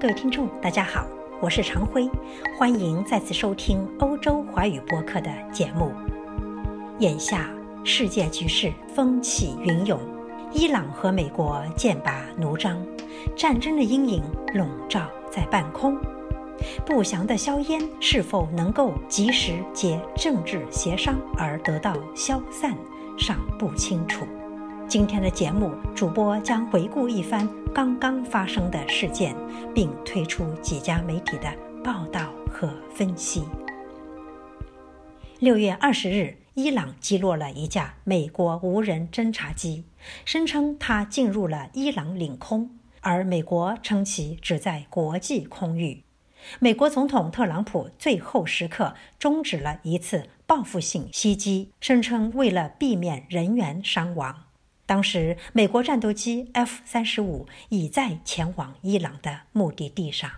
各位听众，大家好，我是常辉，欢迎再次收听欧洲华语播客的节目。眼下世界局势风起云涌，伊朗和美国剑拔弩张，战争的阴影笼罩在半空。不祥的硝烟是否能够及时借政治协商而得到消散，尚不清楚。今天的节目，主播将回顾一番。刚刚发生的事件，并推出几家媒体的报道和分析。六月二十日，伊朗击落了一架美国无人侦察机，声称它进入了伊朗领空，而美国称其只在国际空域。美国总统特朗普最后时刻终止了一次报复性袭击，声称为了避免人员伤亡。当时，美国战斗机 F 三十五已在前往伊朗的目的地上。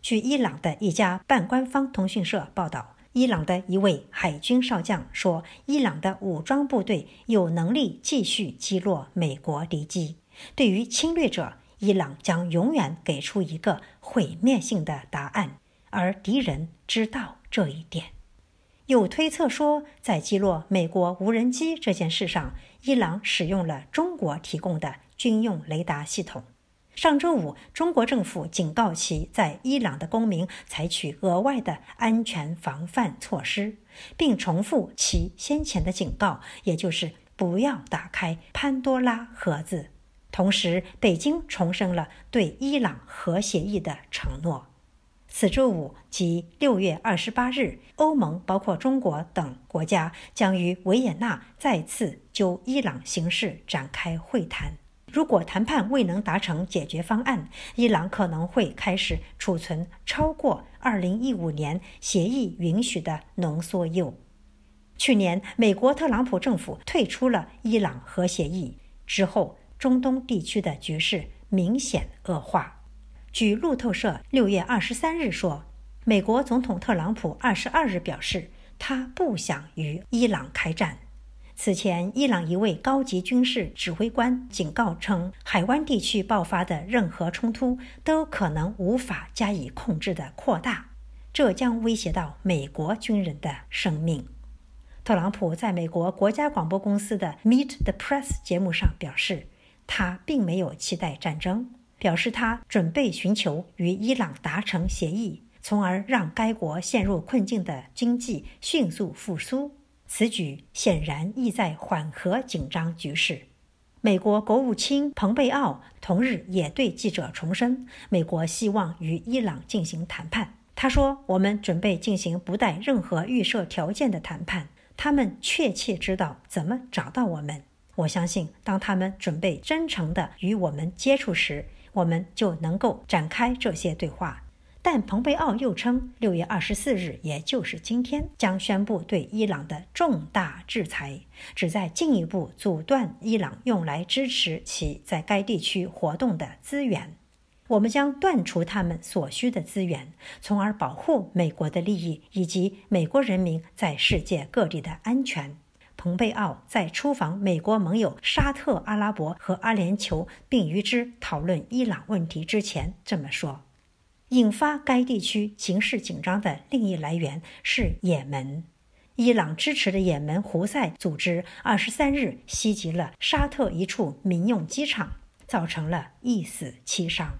据伊朗的一家半官方通讯社报道，伊朗的一位海军少将说：“伊朗的武装部队有能力继续击落美国敌机。对于侵略者，伊朗将永远给出一个毁灭性的答案，而敌人知道这一点。”有推测说，在击落美国无人机这件事上，伊朗使用了中国提供的军用雷达系统。上周五，中国政府警告其在伊朗的公民采取额外的安全防范措施，并重复其先前的警告，也就是不要打开潘多拉盒子。同时，北京重申了对伊朗核协议的承诺。此周五即六月二十八日，欧盟包括中国等国家将于维也纳再次就伊朗形势展开会谈。如果谈判未能达成解决方案，伊朗可能会开始储存超过二零一五年协议允许的浓缩铀。去年，美国特朗普政府退出了伊朗核协议之后，中东地区的局势明显恶化。据路透社六月二十三日说，美国总统特朗普二十二日表示，他不想与伊朗开战。此前，伊朗一位高级军事指挥官警告称，海湾地区爆发的任何冲突都可能无法加以控制的扩大，这将威胁到美国军人的生命。特朗普在美国国家广播公司的 Meet the Press 节目上表示，他并没有期待战争。表示他准备寻求与伊朗达成协议，从而让该国陷入困境的经济迅速复苏。此举显然意在缓和紧张局势。美国国务卿蓬佩奥同日也对记者重申，美国希望与伊朗进行谈判。他说：“我们准备进行不带任何预设条件的谈判。他们确切知道怎么找到我们。我相信，当他们准备真诚地与我们接触时。”我们就能够展开这些对话，但蓬佩奥又称，六月二十四日，也就是今天，将宣布对伊朗的重大制裁，旨在进一步阻断伊朗用来支持其在该地区活动的资源。我们将断除他们所需的资源，从而保护美国的利益以及美国人民在世界各地的安全。蓬佩奥在出访美国盟友沙特阿拉伯和阿联酋，并与之讨论伊朗问题之前这么说。引发该地区情势紧张的另一来源是也门。伊朗支持的也门胡塞组织二十三日袭击了沙特一处民用机场，造成了一死七伤。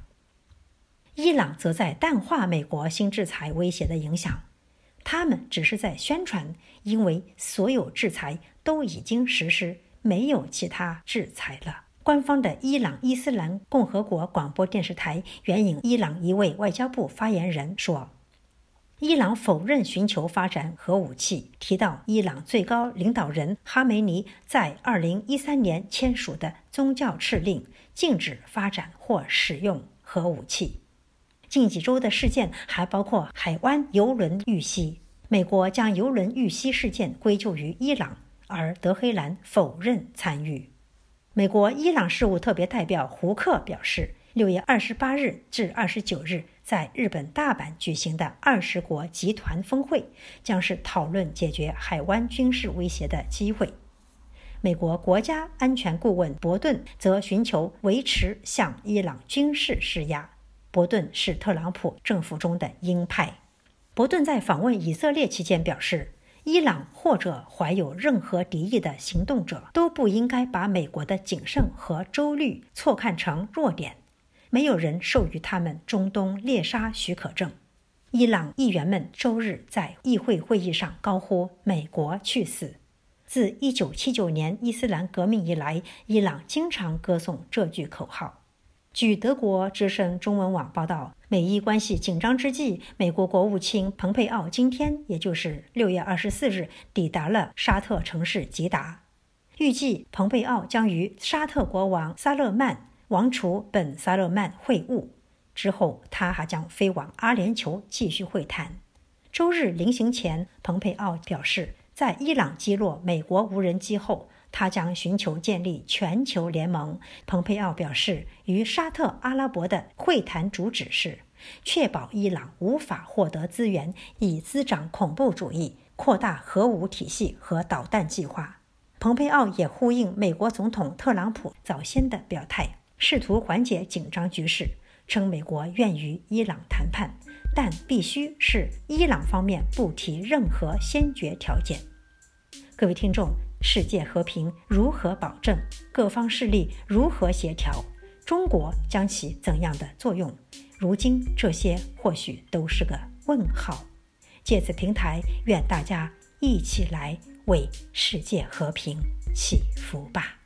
伊朗则在淡化美国新制裁威胁的影响。他们只是在宣传，因为所有制裁都已经实施，没有其他制裁了。官方的伊朗伊斯兰共和国广播电视台援引伊朗一位外交部发言人说：“伊朗否认寻求发展核武器，提到伊朗最高领导人哈梅尼在2013年签署的宗教敕令，禁止发展或使用核武器。”近几周的事件还包括海湾油轮遇袭，美国将油轮遇袭事件归咎于伊朗，而德黑兰否认参与。美国伊朗事务特别代表胡克表示，六月二十八日至二十九日在日本大阪举行的二十国集团峰会将是讨论解决海湾军事威胁的机会。美国国家安全顾问伯顿则寻求维持向伊朗军事施压。伯顿是特朗普政府中的鹰派。伯顿在访问以色列期间表示，伊朗或者怀有任何敌意的行动者都不应该把美国的谨慎和周虑错看成弱点。没有人授予他们中东猎杀许可证。伊朗议员们周日在议会会议上高呼“美国去死”。自1979年伊斯兰革命以来，伊朗经常歌颂这句口号。据德国之声中文网报道，美伊关系紧张之际，美国国务卿蓬佩奥今天，也就是6月24日，抵达了沙特城市吉达。预计蓬佩奥将与沙特国王萨勒曼王储本·萨勒曼会晤。之后，他还将飞往阿联酋继续会谈。周日临行前，蓬佩奥表示，在伊朗击落美国无人机后，他将寻求建立全球联盟。蓬佩奥表示，与沙特阿拉伯的会谈主旨是确保伊朗无法获得资源以滋长恐怖主义、扩大核武体系和导弹计划。蓬佩奥也呼应美国总统特朗普早先的表态，试图缓解紧张局势。称美国愿与伊朗谈判，但必须是伊朗方面不提任何先决条件。各位听众，世界和平如何保证？各方势力如何协调？中国将起怎样的作用？如今这些或许都是个问号。借此平台，愿大家一起来为世界和平祈福吧。